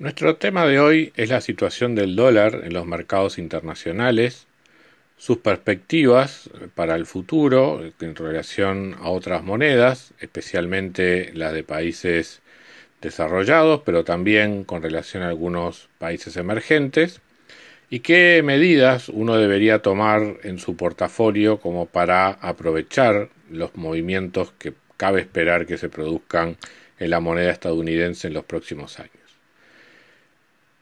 Nuestro tema de hoy es la situación del dólar en los mercados internacionales, sus perspectivas para el futuro en relación a otras monedas, especialmente las de países desarrollados, pero también con relación a algunos países emergentes, y qué medidas uno debería tomar en su portafolio como para aprovechar los movimientos que cabe esperar que se produzcan en la moneda estadounidense en los próximos años.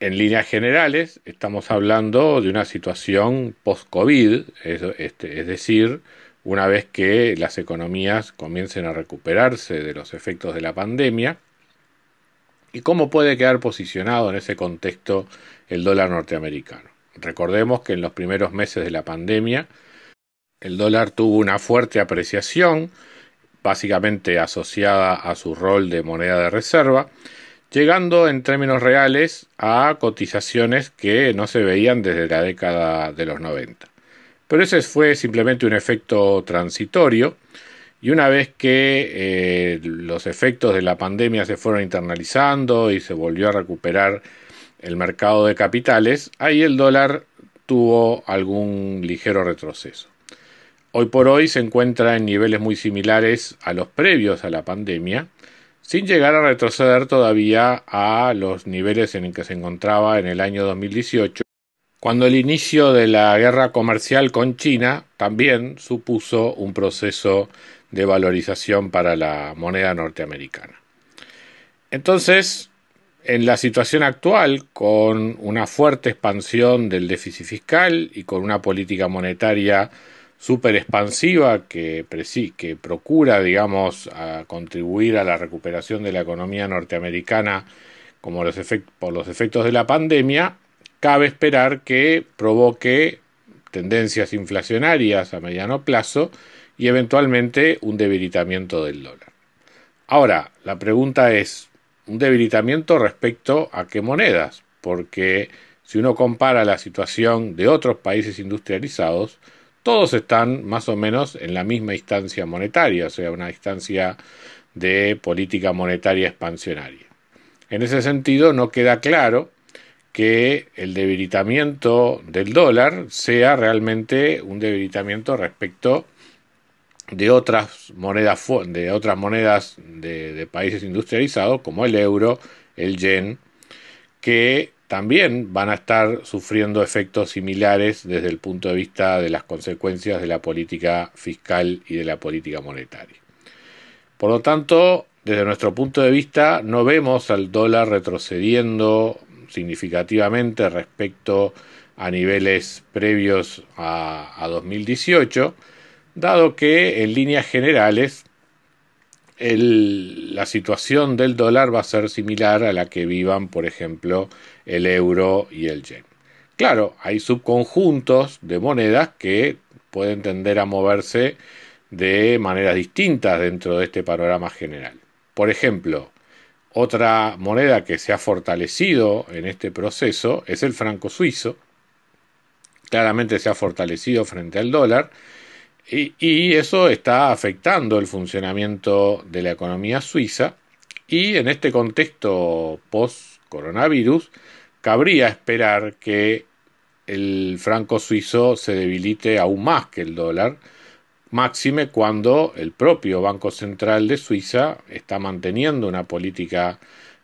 En líneas generales, estamos hablando de una situación post-COVID, este, es, decir, una vez que las economías comiencen a recuperarse de los efectos de la pandemia, y cómo puede quedar posicionado en ese contexto el dólar norteamericano. Recordemos que en los primeros meses de la pandemia, el dólar tuvo una fuerte apreciación, básicamente asociada a su rol de moneda de reserva, llegando en términos reales a cotizaciones que no se veían desde la década de los 90. Pero ese fue simplemente un efecto transitorio y una vez que eh, los efectos de la pandemia se fueron internalizando y se volvió a recuperar el mercado de capitales, ahí el dólar tuvo algún ligero retroceso. Hoy por hoy se encuentra en niveles muy similares a los previos a la pandemia, sin llegar a retroceder todavía a los niveles en que se encontraba en el año 2018, cuando el inicio de la guerra comercial con China también supuso un proceso de valorización para la moneda norteamericana. Entonces, en la situación actual, con una fuerte expansión del déficit fiscal y con una política monetaria súper expansiva que, que procura, digamos, a contribuir a la recuperación de la economía norteamericana como por los efectos de la pandemia, cabe esperar que provoque tendencias inflacionarias a mediano plazo y eventualmente un debilitamiento del dólar. Ahora, la pregunta es, ¿un debilitamiento respecto a qué monedas? Porque si uno compara la situación de otros países industrializados, todos están más o menos en la misma instancia monetaria, o sea, una instancia de política monetaria expansionaria. En ese sentido, no queda claro que el debilitamiento del dólar sea realmente un debilitamiento respecto de otras monedas de de países industrializados como el euro, el yen, que también van a estar sufriendo efectos similares desde el punto de vista de las consecuencias de la política fiscal y de la política monetaria. Por lo tanto, desde nuestro punto de vista, no vemos al dólar retrocediendo significativamente respecto a niveles previos a, a 2018, dado que en líneas generales la situación del dólar va a ser similar a la que vivan, por ejemplo, el euro y el yen. Claro, hay subconjuntos de monedas que pueden tender a moverse de maneras distintas dentro de este panorama general. Por ejemplo, otra moneda que se ha fortalecido en este proceso es el franco suizo. Claramente se ha fortalecido frente al dólar y, eso está afectando el funcionamiento de la economía suiza. Y en este contexto post-coronavirus cabría esperar que el franco suizo se debilite aún más que el dólar, máxime cuando el propio Banco Central de Suiza está manteniendo una política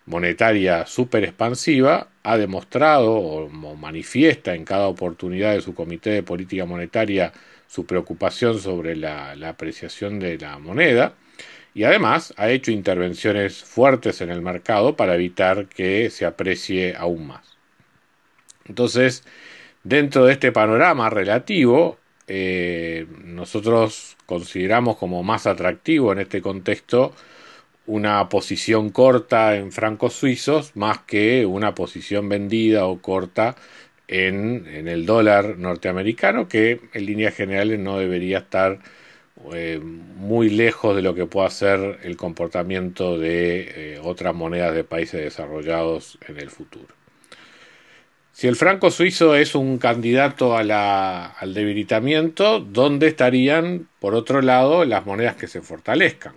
monetaria súper expansiva, ha demostrado o manifiesta en cada oportunidad de su Comité de Política Monetaria su preocupación sobre la, apreciación de la moneda y además ha hecho intervenciones fuertes en el mercado para evitar que se aprecie aún más. Entonces, dentro de este panorama relativo, eh, nosotros consideramos como más atractivo en este contexto una posición corta en francos suizos más que una posición vendida o corta en, el dólar norteamericano, que en líneas generales no debería estar eh, muy lejos de lo que pueda ser el comportamiento de eh, otras monedas de países desarrollados en el futuro. Si el franco suizo es un candidato al debilitamiento, ¿dónde estarían, por otro lado, las monedas que se fortalezcan?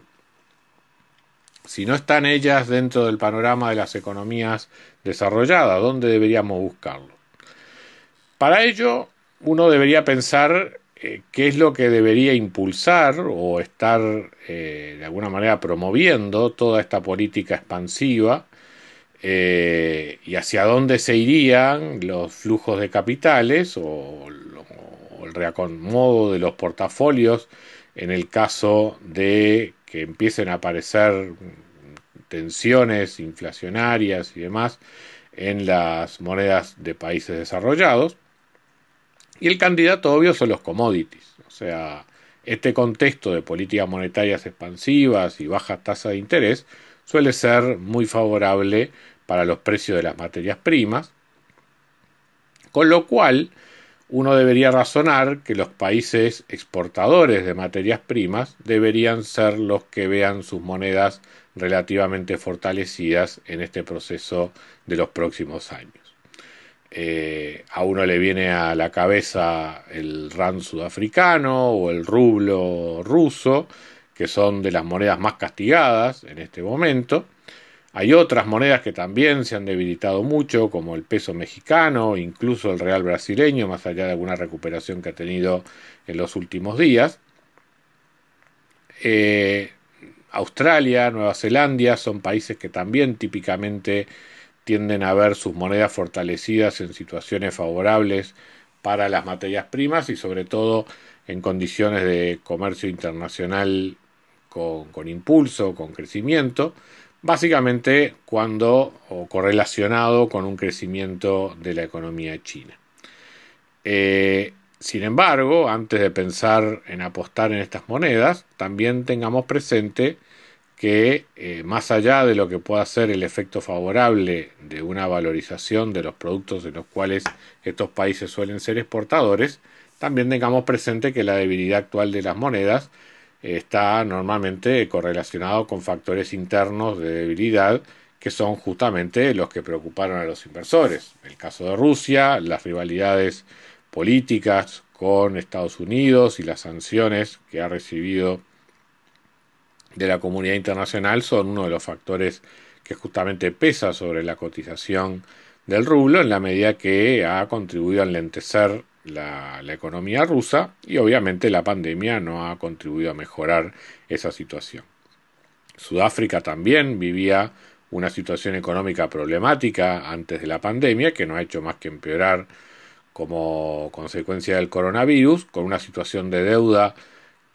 Si no están ellas dentro del panorama de las economías desarrolladas, ¿dónde deberíamos buscarlo? Para ello, uno debería pensar eh, qué es lo que debería impulsar o estar eh, de alguna manera promoviendo toda esta política expansiva eh, y hacia dónde se irían los flujos de capitales o, el reacomodo de los portafolios en el caso de que empiecen a aparecer tensiones inflacionarias y demás en las monedas de países desarrollados. Y el candidato obvio son los commodities. O sea, este contexto de políticas monetarias expansivas y bajas tasas de interés suele ser muy favorable para los precios de las materias primas, con lo cual uno debería razonar que los países exportadores de materias primas deberían ser los que vean sus monedas relativamente fortalecidas en este proceso de los próximos años. Eh, a uno le viene a la cabeza el rand sudafricano o el rublo ruso, que son de las monedas más castigadas en este momento. Hay otras monedas que también se han debilitado mucho, como el peso mexicano, incluso el real brasileño, más allá de alguna recuperación que ha tenido en los últimos días. Eh, Australia, Nueva Zelanda son países que también típicamente tienden a ver sus monedas fortalecidas en situaciones favorables para las materias primas y sobre todo en condiciones de comercio internacional con, impulso, con crecimiento, básicamente cuando o correlacionado con un crecimiento de la economía china. Eh, sin embargo, antes de pensar en apostar en estas monedas, también tengamos presente que eh, más allá de lo que pueda ser el efecto favorable de una valorización de los productos de los cuales estos países suelen ser exportadores, también tengamos presente que la debilidad actual de las monedas está normalmente correlacionado con factores internos de debilidad que son justamente los que preocuparon a los inversores. El caso de Rusia, las rivalidades políticas con Estados Unidos y las sanciones que ha recibido de la comunidad internacional son uno de los factores que justamente pesa sobre la cotización del rublo en la medida que ha contribuido a enlentecer la, economía rusa y obviamente la pandemia no ha contribuido a mejorar esa situación. Sudáfrica también vivía una situación económica problemática antes de la pandemia que no ha hecho más que empeorar como consecuencia del coronavirus, con una situación de deuda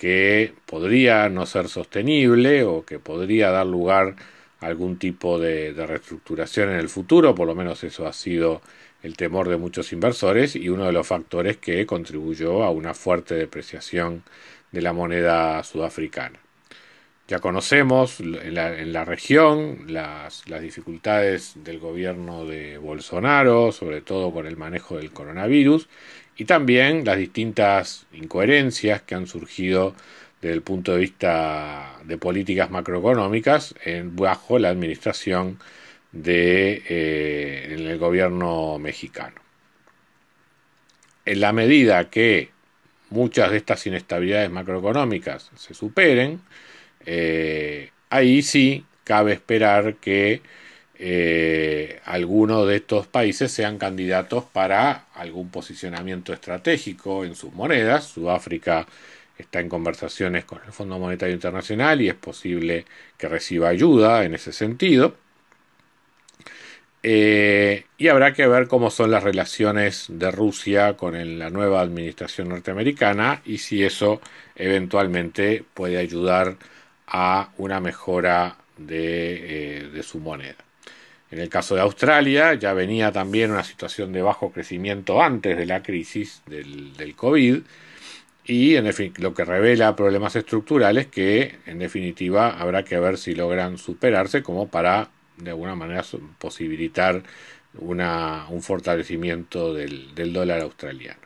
que podría no ser sostenible o que podría dar lugar a algún tipo de, reestructuración en el futuro, por lo menos eso ha sido el temor de muchos inversores y uno de los factores que contribuyó a una fuerte depreciación de la moneda sudafricana. Ya conocemos en la, región las, dificultades del gobierno de Bolsonaro, sobre todo con el manejo del coronavirus, y también las distintas incoherencias que han surgido desde el punto de vista de políticas macroeconómicas bajo la administración de, eh, gobierno mexicano. En la medida que muchas de estas inestabilidades macroeconómicas se superen, eh, ahí sí cabe esperar que eh, algunos de estos países sean candidatos para algún posicionamiento estratégico en sus monedas. Sudáfrica está en conversaciones con el Fondo Monetario Internacional y es posible que reciba ayuda en ese sentido. Eh, y habrá que ver cómo son las relaciones de Rusia con la nueva administración norteamericana y si eso eventualmente puede ayudar a una mejora de, eh, su moneda. En el caso de Australia ya venía también una situación de bajo crecimiento antes de la crisis del, COVID y en lo que revela problemas estructurales que en definitiva habrá que ver si logran superarse como para de alguna manera posibilitar un fortalecimiento del, dólar australiano.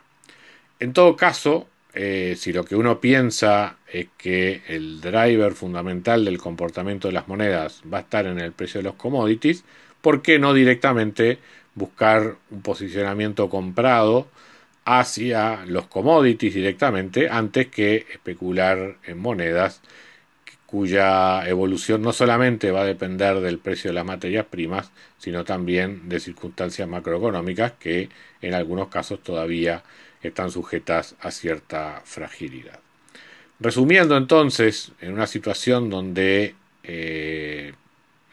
En todo caso, eh, si lo que uno piensa es que el driver fundamental del comportamiento de las monedas va a estar en el precio de los commodities, ¿por qué no directamente buscar un posicionamiento comprado hacia los commodities directamente antes que especular en monedas cuya evolución no solamente va a depender del precio de las materias primas, sino también de circunstancias macroeconómicas que en algunos casos todavía están sujetas a cierta fragilidad. Resumiendo entonces, en una situación donde eh,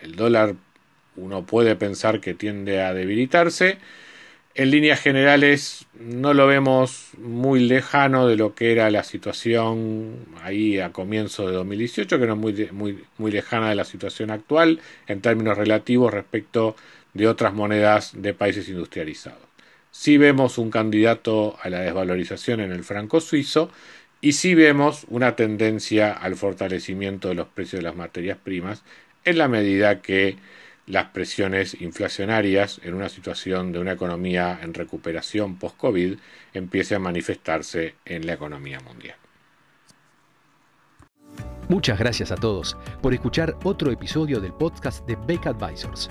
el dólar uno puede pensar que tiende a debilitarse, en líneas generales no lo vemos muy lejano de lo que era la situación ahí a comienzo de 2018, que no es muy, muy, muy lejana de la situación actual en términos relativos respecto de otras monedas de países industrializados. Sí vemos un candidato a la desvalorización en el franco suizo y sí vemos una tendencia al fortalecimiento de los precios de las materias primas en la medida que las presiones inflacionarias en una situación de una economía en recuperación post-COVID empiece a manifestarse en la economía mundial. Muchas gracias a todos por escuchar otro episodio del podcast de Beck Advisors.